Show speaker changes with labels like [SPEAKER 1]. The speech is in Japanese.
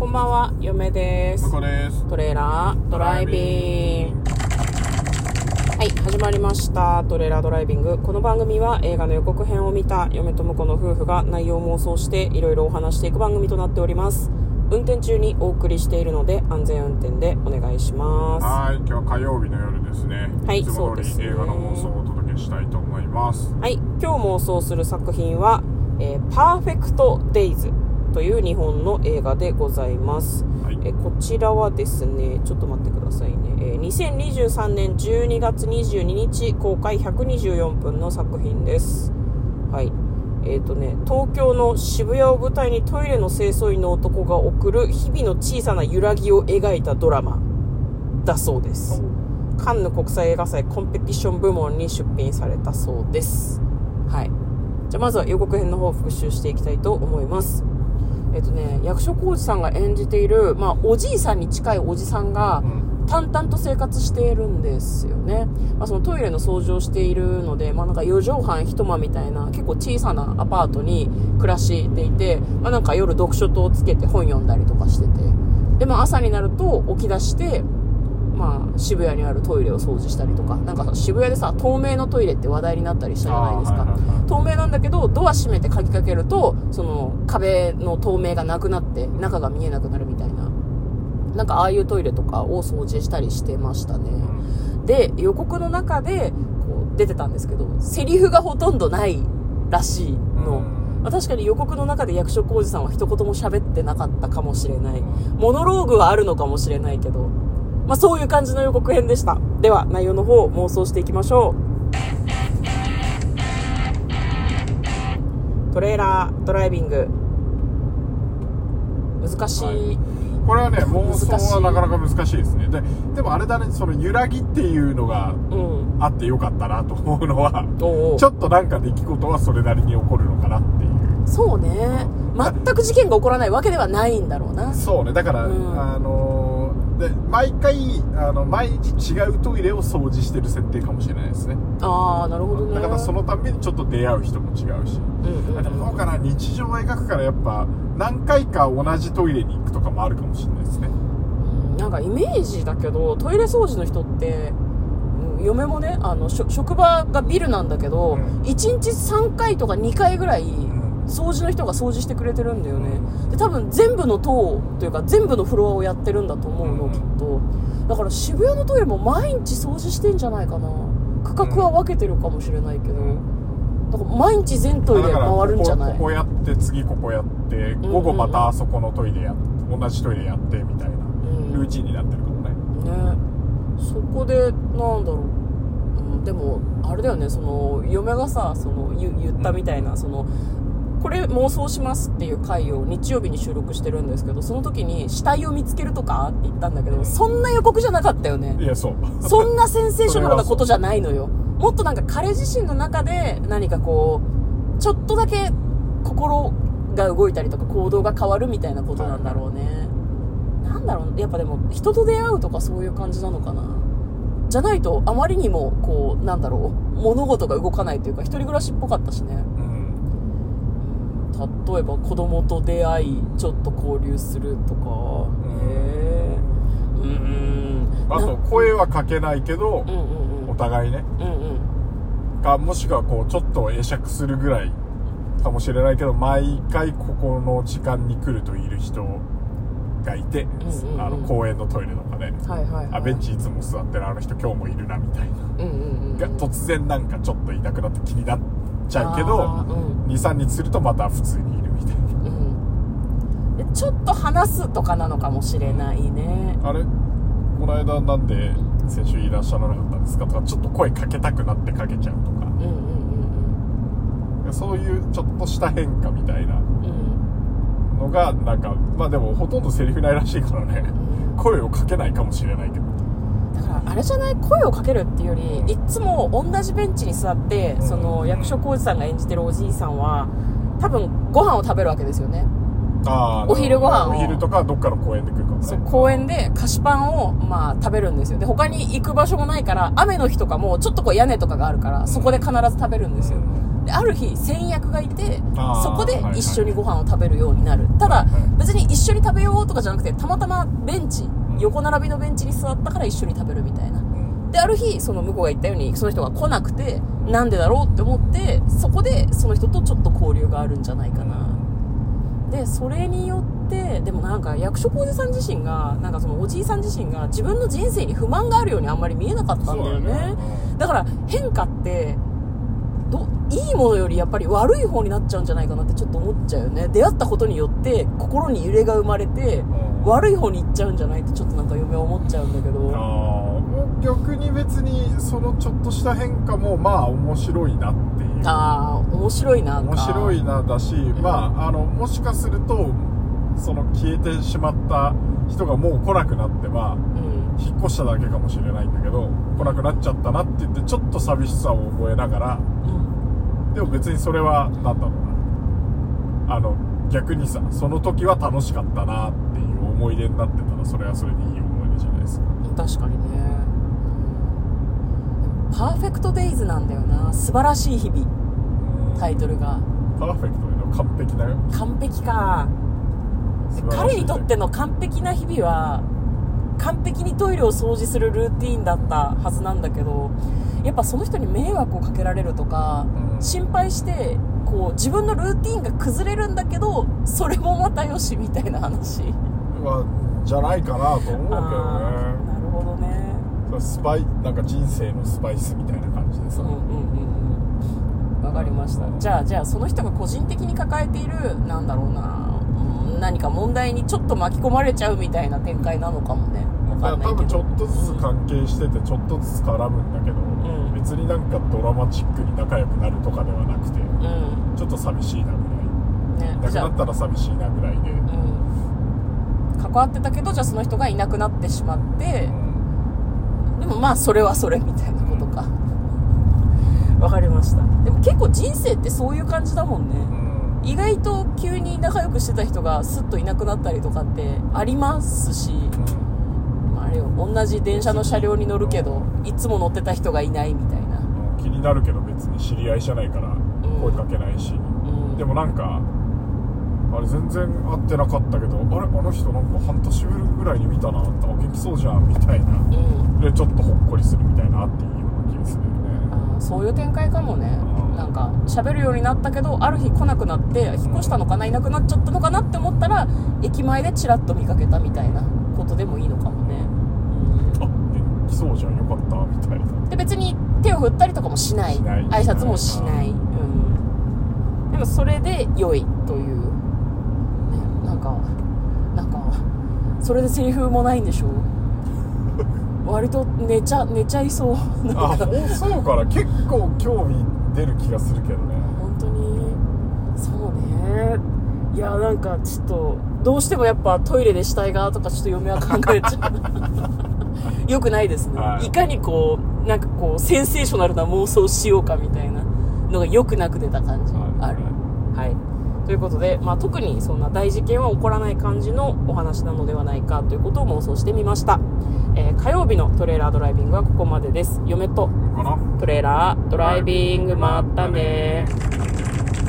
[SPEAKER 1] こんばんは、嫁です
[SPEAKER 2] です。
[SPEAKER 1] トレーラードライビング。はい、始まりました。トレーラードライビング。この番組は映画の予告編を見た嫁と婿の夫婦が内容を妄想していろいろお話していく番組となっております。運転中にお送りしているので安全運転でお願いします。
[SPEAKER 2] はい、今日は火曜日の夜ですね。
[SPEAKER 1] はい
[SPEAKER 2] いつも通
[SPEAKER 1] そうですね
[SPEAKER 2] り映画の妄想をお届けしたいと思います。
[SPEAKER 1] はい、今日妄想する作品は、えーパーフェクト・デイズという日本の映画でございます。
[SPEAKER 2] はい。
[SPEAKER 1] えーこちらはですね、ちょっと待ってくださいね。えー2023年12月22日公開124分の作品です。はい。えっ、とね、東京の渋谷を舞台にトイレの清掃員の男が送る日々の小さな揺らぎを描いたドラマだそうです。カンヌ国際映画祭コンペティション部門に出品されたそうです。はい。じゃあまずは予告編の方を復習していきたいと思います。えっとね、役所広司さんが演じている、まあ、おじいさんに近いおじさんが
[SPEAKER 2] う、ん。
[SPEAKER 1] 淡々と生活しているんですよね。まあ、そのトイレの掃除をしているので、まあ、なんか4畳半一間みたいな結構小さなアパートに暮らしていて、まあ、なんか夜読書灯をつけて本読んだりとかしてて。で、まあ、朝になると起き出して、まあ、渋谷にあるトイレを掃除したりとか、なんかさ渋谷でさ、透明のトイレって話題になったりしたじゃないですか。透明なんだけど、ドア閉めて鍵かけると、その壁の透明がなくなって、中が見えなくなるみたいな。なんかああいうトイレとかを掃除したりしてましたね。で、予告の中で、こう、出てたんですけど、セリフがほとんどないらしいの。
[SPEAKER 2] うん
[SPEAKER 1] まあ確かに予告の中で役所広司さんは一言も喋ってなかったかもしれない。モノローグはあるのかもしれないけど、まあそういう感じの予告編でした。では、内容の方妄想していきましょう。トレーラードライビング。難しい。
[SPEAKER 2] はいこれはね、妄想はなかなか難しいですね。で、でもあれだね、その揺らぎっていうのが
[SPEAKER 1] うん。
[SPEAKER 2] あってよかったなと思うのは、
[SPEAKER 1] おうおう
[SPEAKER 2] ちょっとなんか出来事はそれなりに起こるのかなっていう。
[SPEAKER 1] そうね。全く事件が起こらないわけではないんだろうな。
[SPEAKER 2] そうね、だから、
[SPEAKER 1] うん
[SPEAKER 2] あのーで、毎回、あの、毎日違うトイレを掃除してる設定かもしれないですね。
[SPEAKER 1] ああ、なるほどね。
[SPEAKER 2] だからそのたんびにちょっと出会う人も違うし。
[SPEAKER 1] うんうんうん
[SPEAKER 2] でもどうかな日常を描くからやっぱ何回か同じトイレに行くとかもあるかもしれないですね
[SPEAKER 1] うんなんかイメージだけどトイレ掃除の人ってうん嫁もねあの職場がビルなんだけど、
[SPEAKER 2] うん
[SPEAKER 1] 1日3回とか2回ぐらい
[SPEAKER 2] ん
[SPEAKER 1] 掃除の人が掃除してくれてるんだよね。で多分全部の棟というか全部のフロアをやってるんだと思うの、
[SPEAKER 2] うん。
[SPEAKER 1] きっと。だから渋谷のトイレも毎日掃除してんじゃないかな。区画は分けてるかもしれないけど、だから毎日全トイレ回るんじゃない？
[SPEAKER 2] ここここやって次ここやって
[SPEAKER 1] んうん。
[SPEAKER 2] 午後またあそこのトイレや同じトイレやってみたいな
[SPEAKER 1] うん。
[SPEAKER 2] ルーチンになってるかもね。
[SPEAKER 1] ね。そこでなんだろう、うん、でもあれだよね。その嫁がさその言言ったみたいな、そのこれ妄想しますっていう回を日曜日に収録してるんですけどその時に死体を見つけるとかって言ったんだけどそんな予告じゃなかったよね。
[SPEAKER 2] いやそう。
[SPEAKER 1] そんなセンセーショナルなことじゃないのよ。もっとなんか彼自身の中で何かこうちょっとだけ心が動いたりとか行動が変わるみたいなことなんだろうね、なんだろうやっぱでも人と出会うとかそういう感じなのかな。じゃないとあまりにもこうなんだろう物事が動かないというか一人暮らしっぽかったしね。
[SPEAKER 2] うん
[SPEAKER 1] 例えば子供と出会いちょっと交流するとか。
[SPEAKER 2] ん。
[SPEAKER 1] へえうん
[SPEAKER 2] あと声はかけないけど
[SPEAKER 1] うんうんうん。
[SPEAKER 2] お互いね。
[SPEAKER 1] うんうん。
[SPEAKER 2] かもしくはこうちょっと会釈するぐらいかもしれないけど毎回ここの時間に来るといる人がいて、
[SPEAKER 1] んうんうん。
[SPEAKER 2] あの公園のトイレとかで、
[SPEAKER 1] はいはい、はい、
[SPEAKER 2] あベンチいつも座ってるあの人今日もいるなみたいな、
[SPEAKER 1] うんうんうん。
[SPEAKER 2] が突然なんかちょっといなくなって気になっちゃうけど
[SPEAKER 1] うん。
[SPEAKER 2] 23日するとまた普通にいるみたいな。
[SPEAKER 1] うん。でちょっと話すとかなのかもしれないね。
[SPEAKER 2] あれ？この間なんで先週いらっしゃらなかったんですかとかちょっと声かけたくなってかけちゃうとか。
[SPEAKER 1] うんうんうん
[SPEAKER 2] そういうちょっとした変化みたいな。のがなんかまあでもほとんどセリフないらしいからね。声をかけないかもしれないけど
[SPEAKER 1] あれじゃない？声をかけるっていうよりいっつも同じベンチに座ってその役所広司さんが演じてるおじいさんは多分ご飯を食べるわけですよね。
[SPEAKER 2] あー
[SPEAKER 1] お昼ご飯を。
[SPEAKER 2] お昼とかどっかの公園で食うかもね。
[SPEAKER 1] そう公園で菓子パンをまあ食べるんですよ。で他に行く場所もないから雨の日とかもちょっとこう屋根とかがあるからそこで必ず食べるんですよ。でである日先役がいてそこで一緒にご飯を食べるようになる。ただ
[SPEAKER 2] はいはい。
[SPEAKER 1] 別に一緒に食べようとかじゃなくてたまたまベンチ
[SPEAKER 2] ん
[SPEAKER 1] 横並びのベンチに座ったから一緒に食べるみたいな。
[SPEAKER 2] うん。
[SPEAKER 1] である日その向こうが言ったようにその人が来なくてなんでだろうって思ってそこでその人とちょっと交流があるんじゃないかな。でそれによってでもなんか役所広司さん自身がなんかそのおじいさん自身が自分の人生に不満があるようにあんまり見えなかったんだよね。
[SPEAKER 2] だよね。
[SPEAKER 1] だから変化ってどいいものよりやっぱり悪い方になっちゃうんじゃないかなってちょっと思っちゃうよね。出会ったことによって心に揺れが生まれて
[SPEAKER 2] うん
[SPEAKER 1] 悪い方に行っちゃうんじゃないってちょっとなんか嫁は思っちゃうんだけど。
[SPEAKER 2] 逆に別にそのちょっとした変化もまあ面白いなっていう。
[SPEAKER 1] ああ面白いな
[SPEAKER 2] 面白いなだし、まああのもしかするとその消えてしまった人がもう来なくなってまあ
[SPEAKER 1] うん。
[SPEAKER 2] 引っ越しただけかもしれないんだけど来なくなっちゃったなって言ってちょっと寂しさを覚えながら
[SPEAKER 1] うん。
[SPEAKER 2] でも別にそれはなんだろうな。あの逆にさその時は楽しかったなっていう思い出になってたらそれはそれでいい思い出じゃないですか。
[SPEAKER 1] 確かにね。パーフェクトデイズなんだよな。素晴らしい日々。タイトルが。
[SPEAKER 2] パーフェクトへの完璧な
[SPEAKER 1] 完璧か。彼にとっての完璧な日々は完璧にトイレを掃除するルーティーンだったはずなんだけどやっぱその人に迷惑をかけられるとか、
[SPEAKER 2] うん。
[SPEAKER 1] 心配してこう自分のルーティーンが崩れるんだけどそれもまたよしみたいな話
[SPEAKER 2] はじゃないかなと思うけどね。
[SPEAKER 1] なるほどね。
[SPEAKER 2] スパイなんか人生のスパイスみたいな感じでさ、
[SPEAKER 1] うんうんうんうん。わかりました。じゃあじゃあその人が個人的に抱えているなんだろうなうん何か問題にちょっと巻き込まれちゃうみたいな展開なのかもね。わかんないけど。
[SPEAKER 2] 多分ちょっとずつ関係しててちょっとずつ絡むんだけど、
[SPEAKER 1] ん。
[SPEAKER 2] 別になんかドラマチックに仲良くなるとかではなくて
[SPEAKER 1] うん。
[SPEAKER 2] ちょっと寂しいなぐらい。
[SPEAKER 1] ねじゃあ。
[SPEAKER 2] なくなったら寂しいなぐらいで、
[SPEAKER 1] うん関わってたけどじゃあその人がいなくなってしまってでもまあそれはそれみたいなことか。わかりました。でも結構人生ってそういう感じだもんね。
[SPEAKER 2] うん。
[SPEAKER 1] 意外と急に仲良くしてた人がスッといなくなったりとかってありますし、まあ、あれよ同じ電車の車両に乗るけどいつも乗ってた人がいないみたいな、
[SPEAKER 2] うん。気になるけど別に知り合いじゃないから声かけないし、
[SPEAKER 1] うん、
[SPEAKER 2] でもなんかあれ全然会ってなかったけどあれあの人なんか半年ぶりぐらいに見たなあ元気そうじゃんみたいな。
[SPEAKER 1] うん。
[SPEAKER 2] でちょっとほっこりするみたいなあっていいような気がするよね。
[SPEAKER 1] そういう展開かもね。
[SPEAKER 2] うん。
[SPEAKER 1] なんか喋るようになったけどある日来なくなって引っ越したのかないなくなっちゃったのかなって思ったら駅前でチラッと見かけたみたいなことでもいいのかもね、
[SPEAKER 2] あ元気そうじゃんよかったみたいな。
[SPEAKER 1] うんで別に手を振ったりとかもしない。挨拶もしない、うん、でもそれで良いという、ね、なんかなんかそれでセリフもないんでしょ？割と寝ちゃ寝ちゃいそう。なん
[SPEAKER 2] あ
[SPEAKER 1] か
[SPEAKER 2] そうかな？結構興味出る気がするけどね。
[SPEAKER 1] 本当に？そうね。いやなんかちょっとどうしてもやっぱトイレで死体がとかちょっと嫁は考えちゃう。よくないですね、
[SPEAKER 2] はい。
[SPEAKER 1] い、かにこうなんかこうセンセーショナルな妄想をしようかみたいなのがよくなく出た感じ。ある。はいということで、まあ、特にそんな大事件は起こらない感じのお話なのではないかということを妄想してみました、えー火曜日のトレーラードライビングはここまでです。嫁とトレーラードライビングまったね。